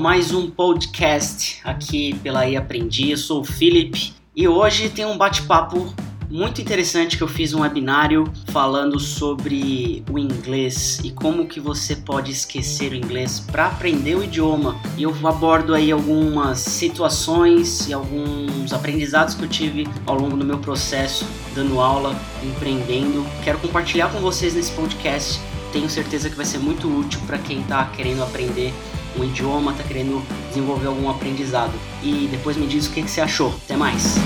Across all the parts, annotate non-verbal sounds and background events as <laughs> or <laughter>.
mais um podcast aqui pela E Aprendi. Eu sou o Felipe e hoje tem um bate-papo muito interessante que eu fiz um webinário falando sobre o inglês e como que você pode esquecer o inglês para aprender o idioma. E eu abordo aí algumas situações e alguns aprendizados que eu tive ao longo do meu processo dando aula, empreendendo. Quero compartilhar com vocês nesse podcast. Tenho certeza que vai ser muito útil para quem está querendo aprender um idioma, está querendo desenvolver algum aprendizado. E depois me diz o que, que você achou. Até mais!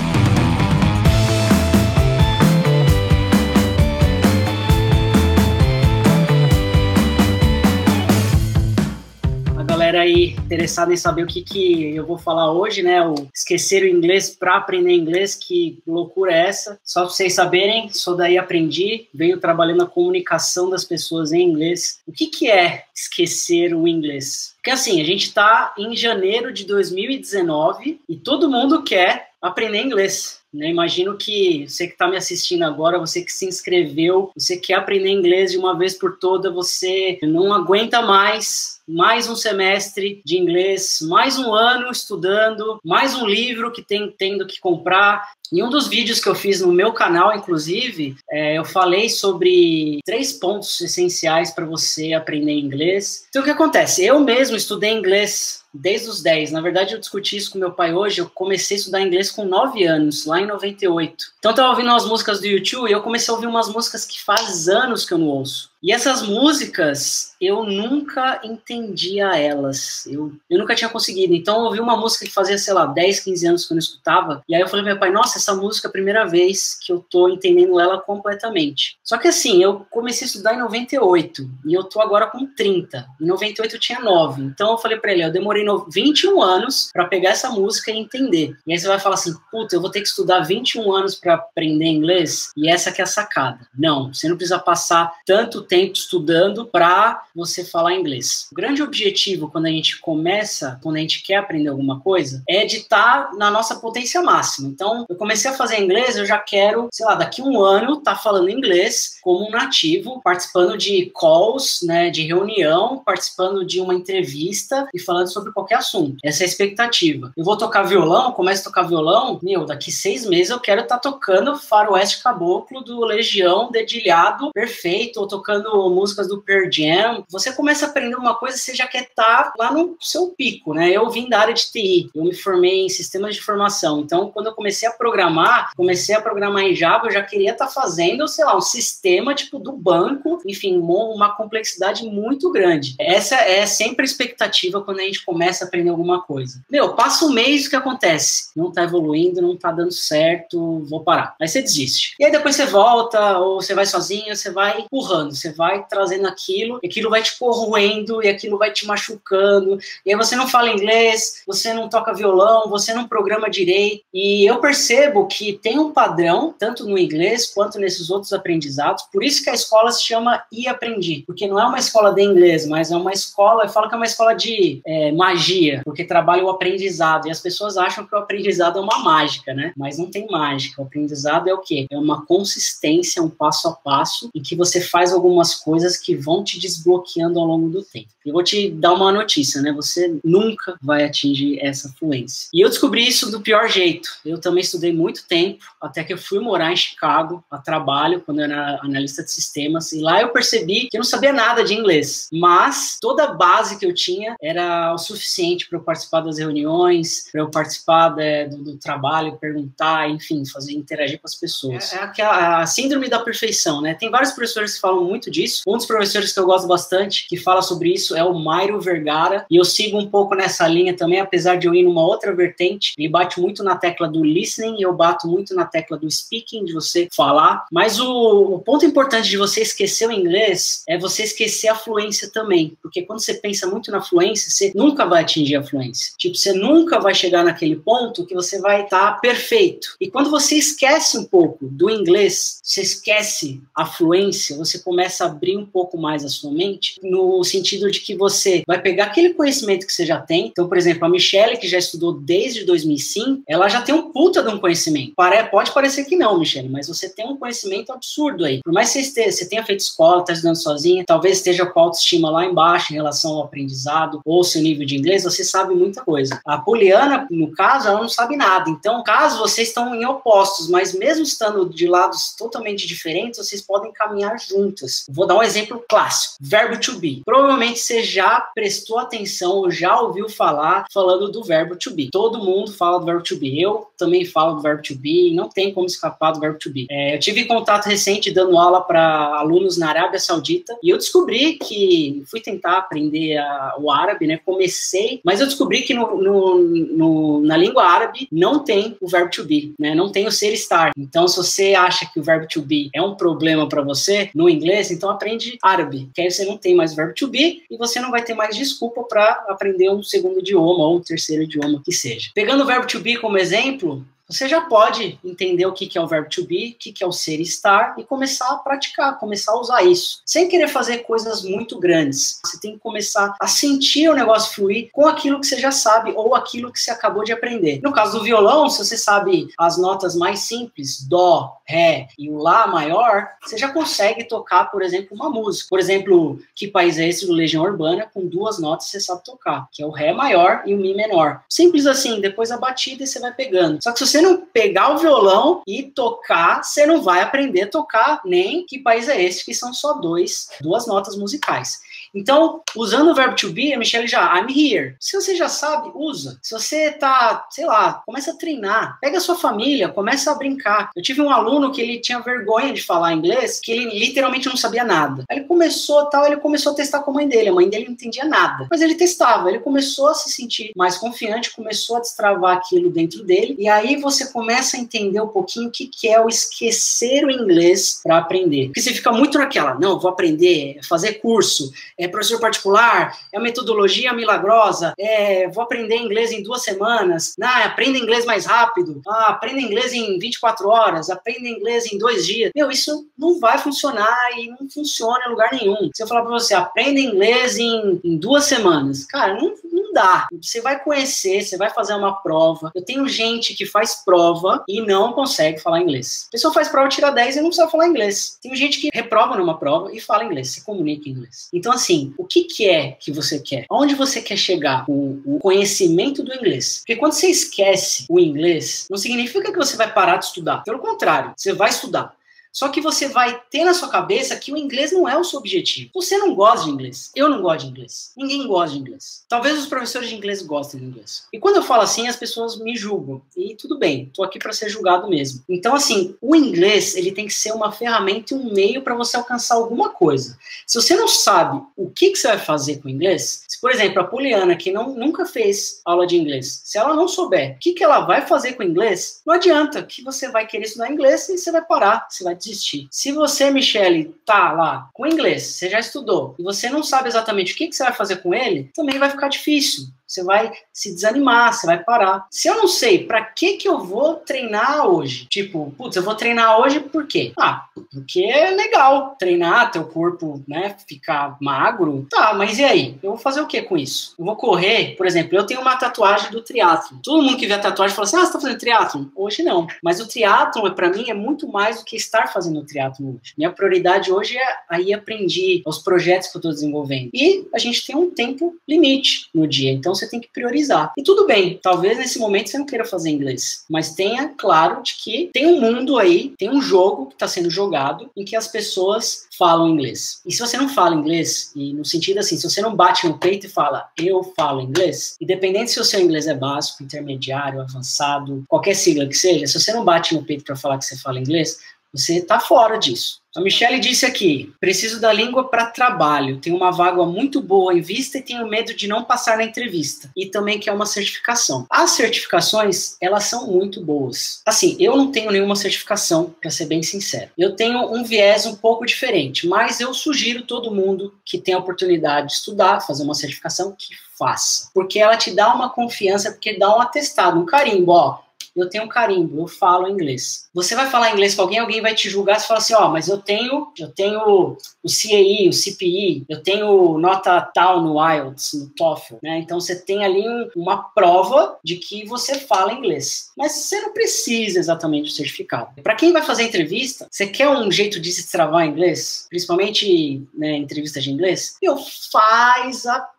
Galera aí interessada em saber o que, que eu vou falar hoje, né? O esquecer o inglês para aprender inglês, que loucura é essa? Só para vocês saberem, sou daí aprendi, venho trabalhando a comunicação das pessoas em inglês. O que, que é esquecer o inglês? Porque assim, a gente está em janeiro de 2019 e todo mundo quer aprender inglês. Né? Imagino que você que está me assistindo agora, você que se inscreveu, você quer aprender inglês de uma vez por toda, você não aguenta mais mais um semestre de inglês, mais um ano estudando, mais um livro que tem tendo que comprar. Em um dos vídeos que eu fiz no meu canal, inclusive, é, eu falei sobre três pontos essenciais para você aprender inglês. Então, o que acontece? Eu mesmo estudei inglês desde os 10. Na verdade, eu discuti isso com meu pai hoje. Eu comecei a estudar inglês com 9 anos, lá em 98. Então, eu tava ouvindo umas músicas do YouTube e eu comecei a ouvir umas músicas que faz anos que eu não ouço. E essas músicas, eu nunca entendia elas. Eu, eu nunca tinha conseguido. Então, eu ouvi uma música que fazia, sei lá, 10, 15 anos que eu não escutava. E aí eu falei pro meu pai, nossa, essa música é a primeira vez que eu tô entendendo ela completamente. Só que assim, eu comecei a estudar em 98 e eu tô agora com 30. Em 98 eu tinha 9. Então, eu falei para ele, eu demorei 21 anos para pegar essa música e entender. E aí você vai falar assim, puta, eu vou ter que estudar 21 anos para aprender inglês? E essa que é a sacada. Não, você não precisa passar tanto tempo tempo estudando para você falar inglês. O grande objetivo quando a gente começa, quando a gente quer aprender alguma coisa, é de estar tá na nossa potência máxima. Então, eu comecei a fazer inglês, eu já quero, sei lá, daqui um ano estar tá falando inglês como um nativo, participando de calls, né, de reunião, participando de uma entrevista e falando sobre qualquer assunto. Essa é a expectativa. Eu vou tocar violão, começo a tocar violão, meu, daqui seis meses eu quero estar tá tocando Faroeste Caboclo do Legião, dedilhado, perfeito, ou tocando tocando músicas do Pearl Jam, você começa a aprender uma coisa, você já quer estar tá lá no seu pico, né? Eu vim da área de TI, eu me formei em sistemas de informação, então quando eu comecei a programar, comecei a programar em Java, eu já queria estar tá fazendo, sei lá, um sistema tipo do banco, enfim, uma complexidade muito grande. Essa é sempre a expectativa quando a gente começa a aprender alguma coisa. Meu, passa um mês, o que acontece? Não tá evoluindo, não tá dando certo, vou parar. Aí você desiste. E aí depois você volta, ou você vai sozinho, você vai empurrando, você vai trazendo aquilo, e aquilo vai te corroendo, e aquilo vai te machucando, e aí você não fala inglês, você não toca violão, você não programa direito, e eu percebo que tem um padrão, tanto no inglês quanto nesses outros aprendizados, por isso que a escola se chama E Aprendi, porque não é uma escola de inglês, mas é uma escola, eu falo que é uma escola de é, magia, porque trabalha o aprendizado, e as pessoas acham que o aprendizado é uma mágica, né? Mas não tem mágica, o aprendizado é o quê? É uma consistência, um passo a passo, em que você faz algumas algumas coisas que vão te desbloqueando ao longo do tempo. Eu vou te dar uma notícia, né? Você nunca vai atingir essa fluência. E eu descobri isso do pior jeito. Eu também estudei muito tempo, até que eu fui morar em Chicago a trabalho, quando eu era analista de sistemas, e lá eu percebi que eu não sabia nada de inglês, mas toda a base que eu tinha era o suficiente para eu participar das reuniões, para eu participar né, do, do, trabalho, perguntar, enfim, fazer interagir com as pessoas. É, é aquela, a síndrome da perfeição, né? Tem vários professores que falam muito disso. Um dos professores que eu gosto bastante, que fala sobre isso, é o Mairo Vergara, e eu sigo um pouco nessa linha também, apesar de eu ir numa outra vertente. Ele bate muito na tecla do listening, e eu bato muito na tecla do speaking, de você falar. Mas o, o ponto importante de você esquecer o inglês é você esquecer a fluência também, porque quando você pensa muito na fluência, você nunca vai atingir a fluência. Tipo, você nunca vai chegar naquele ponto que você vai estar tá perfeito. E quando você esquece um pouco do inglês, você esquece a fluência, você começa começa a abrir um pouco mais a sua mente, no sentido de que você vai pegar aquele conhecimento que você já tem. Então, por exemplo, a Michelle, que já estudou desde 2005, ela já tem um puta de um conhecimento. Pode parecer que não, Michelle, mas você tem um conhecimento absurdo aí. Por mais que você, tenha feito escola, está estudando sozinha, talvez esteja com a autoestima lá embaixo em relação ao aprendizado ou seu nível de inglês, você sabe muita coisa. A Poliana, no caso, ela não sabe nada. Então, caso vocês estão em opostos, mas mesmo estando de lados totalmente diferentes, vocês podem caminhar juntas. Vou dar um exemplo clássico: verbo to be. Provavelmente você já prestou atenção ou já ouviu falar falando do verbo to be. Todo mundo fala do verbo to be. Eu também falo do verbo to be, não tem como escapar do verbo to be. É, eu tive contato recente dando aula para alunos na Arábia Saudita e eu descobri que fui tentar aprender a, o árabe, né? Comecei, mas eu descobri que no, no, no, na língua árabe não tem o verbo to be, né? Não tem o ser estar. Então, se você acha que o verbo to be é um problema para você no inglês, então aprende árabe, que aí você não tem mais verbo to be e você não vai ter mais desculpa para aprender um segundo idioma ou um terceiro idioma que seja. Pegando o verbo to be como exemplo, você já pode entender o que é o verbo to be, o que é o ser estar e começar a praticar, começar a usar isso. Sem querer fazer coisas muito grandes. Você tem que começar a sentir o negócio fluir com aquilo que você já sabe ou aquilo que você acabou de aprender. No caso do violão, se você sabe as notas mais simples, dó, ré e o lá maior, você já consegue tocar, por exemplo, uma música. Por exemplo, que país é esse do Legião Urbana? Com duas notas você sabe tocar, que é o ré maior e o mi menor. Simples assim, depois a batida e você vai pegando. Só que se você não pegar o violão e tocar, você não vai aprender a tocar nem que país é esse, que são só dois, duas notas musicais. Então, usando o verbo to be, a Michelle já, I'm here. Se você já sabe, usa. Se você tá, sei lá, começa a treinar. Pega a sua família, começa a brincar. Eu tive um aluno que ele tinha vergonha de falar inglês, que ele literalmente não sabia nada. Aí ele começou tal, ele começou a testar com a mãe dele. A mãe dele não entendia nada. Mas ele testava, ele começou a se sentir mais confiante, começou a destravar aquilo dentro dele. E aí você começa a entender um pouquinho o que, que é o esquecer o inglês para aprender. Porque você fica muito naquela, não, vou aprender, fazer curso, é é professor particular, é metodologia milagrosa, é, vou aprender inglês em duas semanas, ah, aprenda inglês mais rápido, ah, aprenda inglês em 24 horas, aprenda inglês em dois dias. Meu, isso não vai funcionar e não funciona em lugar nenhum. Se eu falar para você, aprenda inglês em, em duas semanas, cara, não, não dá. Você vai conhecer, você vai fazer uma prova. Eu tenho gente que faz prova e não consegue falar inglês. A pessoa faz prova, tira 10 e não sabe falar inglês. Tem gente que reprova numa prova e fala inglês, se comunica em inglês. Então, assim, assim, o que, que é que você quer? Onde você quer chegar? O, o conhecimento do inglês. Porque quando você esquece o inglês, não significa que você vai parar de estudar. Pelo contrário, você vai estudar. Só que você vai ter na sua cabeça que o inglês não é o seu objetivo. Você não gosta de inglês. Eu não gosto de inglês. Ninguém gosta de inglês. Talvez os professores de inglês gostem de inglês. E quando eu falo assim, as pessoas me julgam. E tudo bem, tô aqui para ser julgado mesmo. Então, assim, o inglês, ele tem que ser uma ferramenta e um meio para você alcançar alguma coisa. Se você não sabe o que, que você vai fazer com o inglês, se, por exemplo, a Poliana, que não, nunca fez aula de inglês, se ela não souber o que, que ela vai fazer com o inglês, não adianta que você vai querer estudar inglês e você vai parar, você vai desistir. Se você, Michele, tá lá com inglês, você já estudou, e você não sabe exatamente o que, que você vai fazer com ele, também vai ficar difícil você vai se desanimar, você vai parar. Se eu não sei para que que eu vou treinar hoje, tipo, putz, eu vou treinar hoje por quê? Ah, porque é legal treinar teu corpo, né, ficar magro. Tá, mas e aí? Eu vou fazer o que com isso? Eu vou correr, por exemplo, eu tenho uma tatuagem do triatlo. Todo mundo que vê a tatuagem fala assim: "Ah, você tá fazendo triatlo?" Hoje não. Mas o triatlo para mim é muito mais do que estar fazendo triatlo hoje. Minha prioridade hoje é aí aprender os projetos que eu tô desenvolvendo. E a gente tem um tempo limite no dia. Então você tem que priorizar. E tudo bem, talvez nesse momento você não queira fazer inglês, mas tenha claro de que tem um mundo aí, tem um jogo que está sendo jogado em que as pessoas falam inglês. E se você não fala inglês, e no sentido assim, se você não bate no peito e fala eu falo inglês, independente se o seu inglês é básico, intermediário, avançado, qualquer sigla que seja, se você não bate no peito para falar que você fala inglês, você está fora disso. A Michelle disse aqui: preciso da língua para trabalho. Tenho uma vaga muito boa em vista e tenho medo de não passar na entrevista. E também quer uma certificação. As certificações, elas são muito boas. Assim, eu não tenho nenhuma certificação, para ser bem sincero. Eu tenho um viés um pouco diferente, mas eu sugiro todo mundo que tem a oportunidade de estudar, fazer uma certificação, que faça. Porque ela te dá uma confiança, porque dá um atestado, um carimbo, ó eu tenho carimbo, eu falo inglês. Você vai falar inglês com alguém, alguém vai te julgar, você fala assim, ó, oh, mas eu tenho, eu tenho o CAI, o CPI, eu tenho nota tal no IELTS, no TOEFL, né? Então você tem ali um, uma prova de que você fala inglês. Mas você não precisa exatamente do certificado. Para quem vai fazer entrevista, você quer um jeito de se destravar em inglês, principalmente né, entrevista de inglês? Eu faz a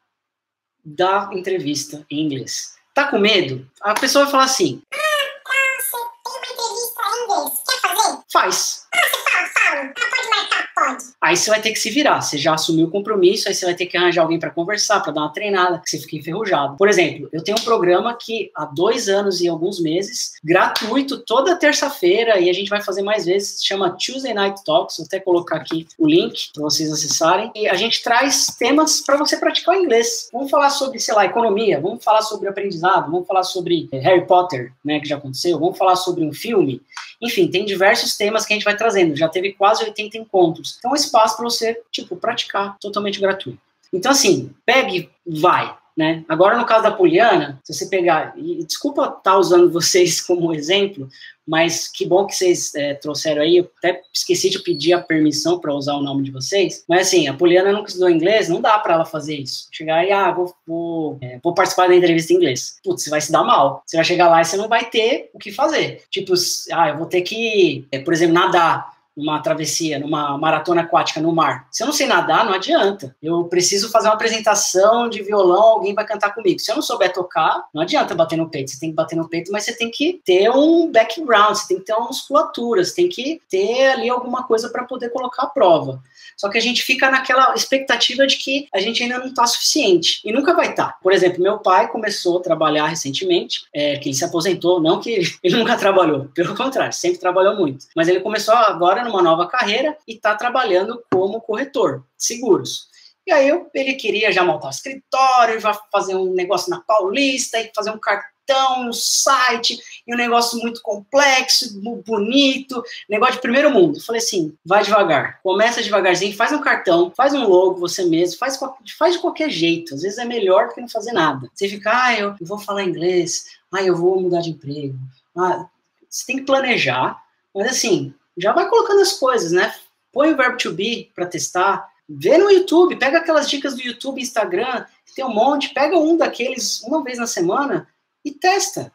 da entrevista em inglês. Tá com medo? A pessoa vai falar assim: Ah, tá, você tem uma entrevista em inglês. Quer fazer? Faz. Fala, fala. Ah, pode marcar? Pode. Aí você vai ter que se virar. Você já assumiu o compromisso, aí você vai ter que arranjar alguém para conversar, para dar uma treinada, que você fique enferrujado. Por exemplo, eu tenho um programa que há dois anos e alguns meses, gratuito, toda terça-feira, e a gente vai fazer mais vezes, chama Tuesday Night Talks. Vou até colocar aqui o link para vocês acessarem. E a gente traz temas para você praticar o inglês. Vamos falar sobre, sei lá, economia, vamos falar sobre aprendizado, vamos falar sobre Harry Potter, né, que já aconteceu, vamos falar sobre um filme. Enfim, tem diversos temas que a gente vai trazendo. Já teve quase 80 encontros. Então, um espaço para você, tipo, praticar totalmente gratuito. Então, assim, pegue, vai. Né? Agora, no caso da Poliana, se você pegar, e desculpa estar tá usando <laughs> vocês como exemplo, mas que bom que vocês é, trouxeram aí. Eu até esqueci de pedir a permissão para usar o nome de vocês. Mas assim, a Poliana nunca estudou inglês, não dá para ela fazer isso. Chegar e, ah, vou, vou, é, vou, participar da entrevista em inglês. Putz, você vai se dar mal. Você vai chegar lá e você não vai ter o que fazer. Tipo, ah, eu vou ter que, é, por exemplo, nadar uma travessia, numa maratona aquática no mar. Se eu não sei nadar, não adianta. Eu preciso fazer uma apresentação de violão, alguém vai cantar comigo. Se eu não souber tocar, não adianta bater no peito. Você tem que bater no peito, mas você tem que ter um background, você tem que ter uma musculatura, você tem que ter ali alguma coisa para poder colocar a prova. Só que a gente fica naquela expectativa de que a gente ainda não está suficiente. E nunca vai estar. Tá. Por exemplo, meu pai começou a trabalhar recentemente, é, que ele se aposentou, não que <laughs> ele nunca trabalhou, pelo contrário, sempre trabalhou muito. Mas ele começou agora numa nova carreira e está trabalhando como corretor de seguros. E aí ele queria já montar um escritório, já fazer um negócio na Paulista e fazer um cartão, um site, e um negócio muito complexo, bonito, negócio de primeiro mundo. Falei assim, vai devagar, começa devagarzinho, faz um cartão, faz um logo você mesmo, faz, faz de qualquer jeito. Às vezes é melhor do que não fazer nada. Você fica, ah, eu, eu vou falar inglês, ah, eu vou mudar de emprego. Ah, você tem que planejar, mas assim, já vai colocando as coisas, né? Põe o verbo to be para testar, vê no YouTube, pega aquelas dicas do YouTube, Instagram, tem um monte, pega um daqueles uma vez na semana e testa.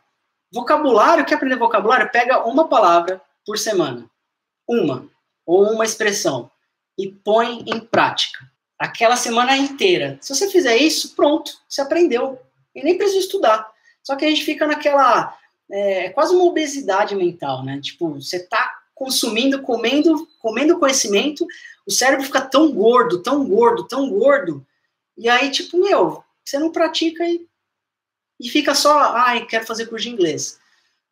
Vocabulário, quer aprender vocabulário? Pega uma palavra por semana, uma ou uma expressão e põe em prática. Aquela semana inteira. Se você fizer isso, pronto, você aprendeu. E nem precisa estudar. Só que a gente fica naquela. É, quase uma obesidade mental, né? Tipo, você tá consumindo, comendo, comendo conhecimento, o cérebro fica tão gordo, tão gordo, tão gordo, e aí, tipo, meu, você não pratica e, e fica só, ai, quero fazer curso de inglês.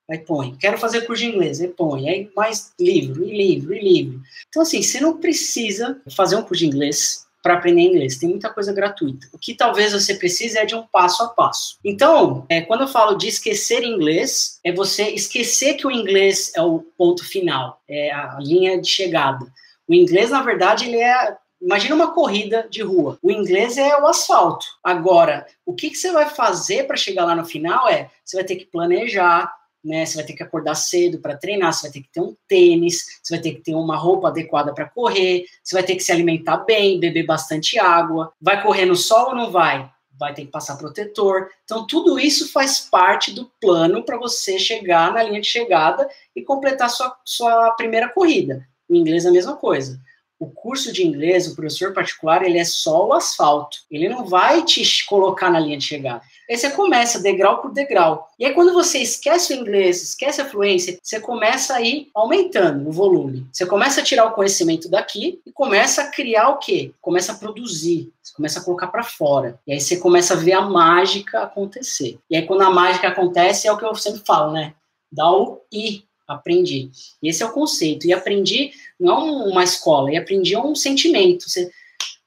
Aí põe, quero fazer curso de inglês, aí põe, aí mais livro, e livro, e livro. Então, assim, você não precisa fazer um curso de inglês para aprender inglês. Tem muita coisa gratuita. O que talvez você precise é de um passo a passo. Então, é, quando eu falo de esquecer inglês, é você esquecer que o inglês é o ponto final, é a linha de chegada. O inglês, na verdade, ele é Imagina uma corrida de rua. O inglês é o asfalto. Agora, o que, que você vai fazer para chegar lá no final é você vai ter que planejar, né? Você vai ter que acordar cedo para treinar, você vai ter que ter um tênis, você vai ter que ter uma roupa adequada para correr, você vai ter que se alimentar bem, beber bastante água. Vai correr no sol ou não vai? Vai ter que passar protetor. Então, tudo isso faz parte do plano para você chegar na linha de chegada e completar sua, sua primeira corrida. O inglês é a mesma coisa o curso de inglês, o professor particular, ele é só o asfalto. Ele não vai te colocar na linha de chegada. Aí você começa degrau por degrau. E aí, quando você esquece o inglês, esquece a fluência, você começa a ir aumentando o volume. Você começa a tirar o conhecimento daqui e começa a criar o quê? Começa a produzir. Você começa a colocar para fora. E aí você começa a ver a mágica acontecer. E aí, quando a mágica acontece, é o que eu sempre falo, né? Dá o I aprendi. Esse é o conceito. E aprendi não uma escola, e aprendi um sentimento. Você,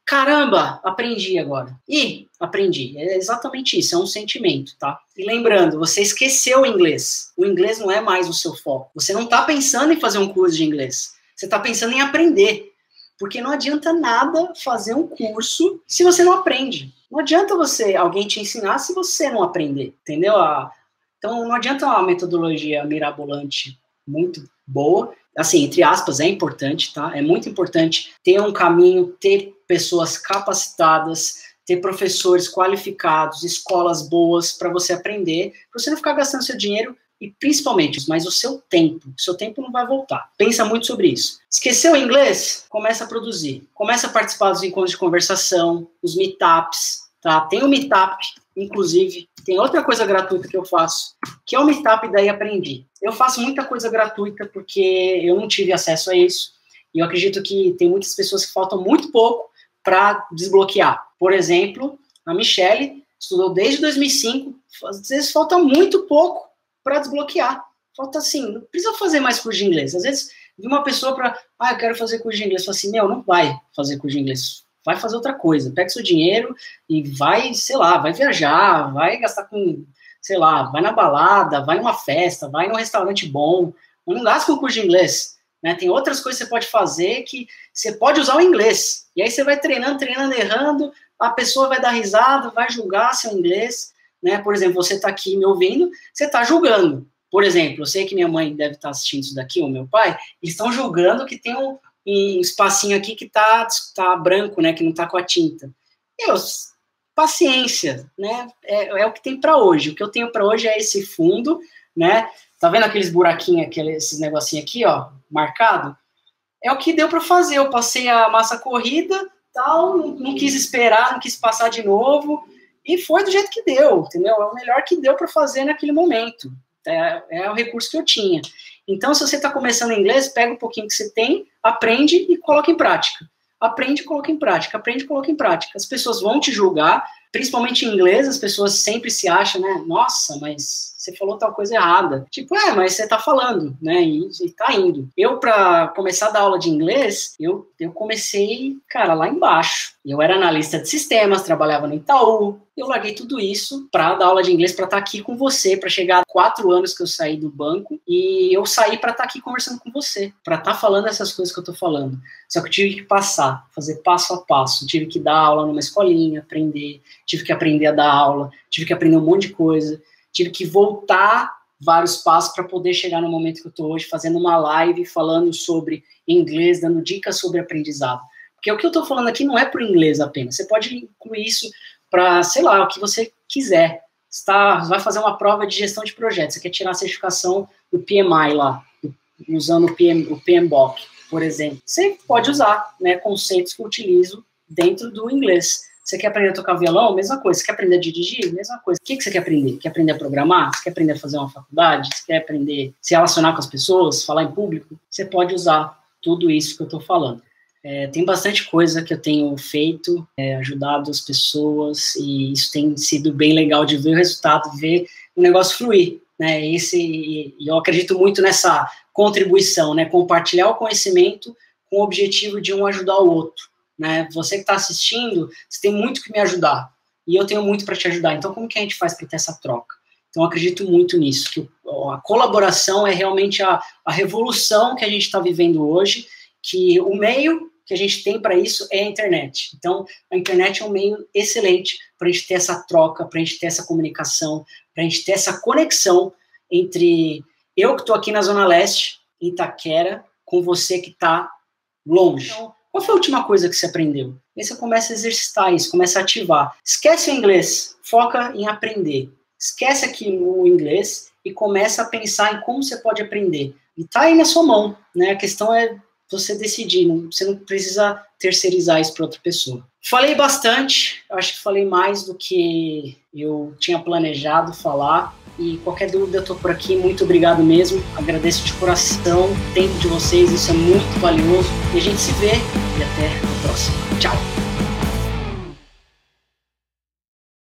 caramba, aprendi agora. E aprendi. É exatamente isso, é um sentimento, tá? E lembrando, você esqueceu o inglês. O inglês não é mais o seu foco. Você não está pensando em fazer um curso de inglês. Você está pensando em aprender. Porque não adianta nada fazer um curso se você não aprende. Não adianta você alguém te ensinar se você não aprender, entendeu? A, Então não adianta uma metodologia mirabolante muito boa, assim, entre aspas, é importante, tá? É muito importante ter um caminho, ter pessoas capacitadas, ter professores qualificados, escolas boas para você aprender, para você não ficar gastando seu dinheiro e principalmente, mas o seu tempo. O seu tempo não vai voltar. Pensa muito sobre isso. Esqueceu o inglês? Começa a produzir. Começa a participar dos encontros de conversação, os meetups, tá? Tem o meetup, inclusive, tem outra coisa gratuita que eu faço, que é o meetup daí aprendi. Eu faço muita coisa gratuita porque eu não tive acesso a isso. E eu acredito que tem muitas pessoas que faltam muito pouco para desbloquear. Por exemplo, a Michelle estudou desde 2005, às vezes falta muito pouco para desbloquear. Falta assim, não precisa fazer mais curso de inglês. Às vezes, de uma pessoa para, ah, eu quero fazer curso de inglês, fala assim, meu, não vai fazer curso de inglês, vai fazer outra coisa. Pega seu dinheiro e vai, sei lá, vai viajar, vai gastar com, sei lá, vai na balada, vai numa festa, vai num restaurante bom, não gasta com curso de inglês. Né? Tem outras coisas que você pode fazer que você pode usar o inglês. E aí você vai treinando, treinando, errando, a pessoa vai dar risada, vai julgar seu inglês né? Por exemplo, você está aqui me ouvindo, você está julgando. Por exemplo, eu sei que minha mãe deve estar tá assistindo isso daqui, ou meu pai, eles estão julgando que tem um, um espacinho aqui que está tá branco, né? Que não está com a tinta. Eu, paciência, né? É, é o que tem para hoje. O que eu tenho para hoje é esse fundo, né? Tá vendo aqueles buraquinhos, aqueles, esses negocinhos aqui, ó, marcado? É o que deu para fazer. Eu passei a massa corrida, tal, não, não quis esperar, não quis passar de novo. E foi do jeito que deu, entendeu? É o melhor que deu para fazer naquele momento. É, é, o recurso que eu tinha. Então, se você está começando inglês, pega um pouquinho que você tem, aprende e coloca em prática. Aprende e coloca em prática, aprende e coloca em prática. As pessoas vão te julgar, principalmente em inglês, as pessoas sempre se acham, né? Nossa, mas você falou tal coisa errada. Tipo, é, mas você tá falando, né? E, e tá indo. Eu, para começar a dar aula de inglês, eu, eu comecei, cara, lá embaixo. Eu era analista de sistemas, trabalhava no Itaú. Eu larguei tudo isso para dar aula de inglês, para estar tá aqui com você, para chegar a quatro anos que eu saí do banco e eu saí para estar tá aqui conversando com você, para estar tá falando essas coisas que eu tô falando. Só que eu tive que passar, fazer passo a passo. Tive que dar aula numa escolinha, aprender, tive que aprender a dar aula, tive que aprender um monte de coisa tive que voltar vários passos para poder chegar no momento que eu estou hoje, fazendo uma live falando sobre inglês, dando dicas sobre aprendizado. Porque o que eu estou falando aqui não é para o inglês apenas. Você pode incluir isso para, sei lá, o que você quiser. Está, vai fazer uma prova de gestão de projetos. Você quer tirar a certificação do PMI lá, usando o, PM, o PMBOK, por exemplo. Você pode usar né, conceitos que eu utilizo dentro do inglês. Você quer aprender a tocar violão? Mesma coisa. Você quer aprender a dirigir? Mesma coisa. O que, que você quer aprender? Quer aprender a programar? Você quer aprender a fazer uma faculdade? Você quer aprender a se relacionar com as pessoas? Falar em público? Você pode usar tudo isso que eu estou falando. É, tem bastante coisa que eu tenho feito, é, ajudado as pessoas, e isso tem sido bem legal de ver o resultado, ver o negócio fluir. Né? Esse, e eu acredito muito nessa contribuição, né? compartilhar o conhecimento com o objetivo de um ajudar o outro né? Você que está assistindo, você tem muito que me ajudar e eu tenho muito para te ajudar. Então, como que a gente faz para ter essa troca? Então, acredito muito nisso, que a colaboração é realmente a, a revolução que a gente está vivendo hoje, que o meio que a gente tem para isso é a internet. Então, a internet é um meio excelente para a gente ter essa troca, para a gente ter essa comunicação, para a gente ter essa conexão entre eu que estou aqui na Zona Leste, em Itaquera, com você que está longe. Então, qual foi a última coisa que você aprendeu? Aí você começa a exercitar isso, começa a ativar. Esquece o inglês, foca em aprender. Esquece aqui o inglês e começa a pensar em como você pode aprender. E tá aí na sua mão, né? A questão é você decidir, não, você não precisa terceirizar isso para outra pessoa. Falei bastante, acho que falei mais do que eu tinha planejado falar. E qualquer dúvida, eu tô por aqui. Muito obrigado mesmo. Agradeço de coração o tempo de vocês, isso é muito valioso. E a gente se vê e até a próxima. Tchau!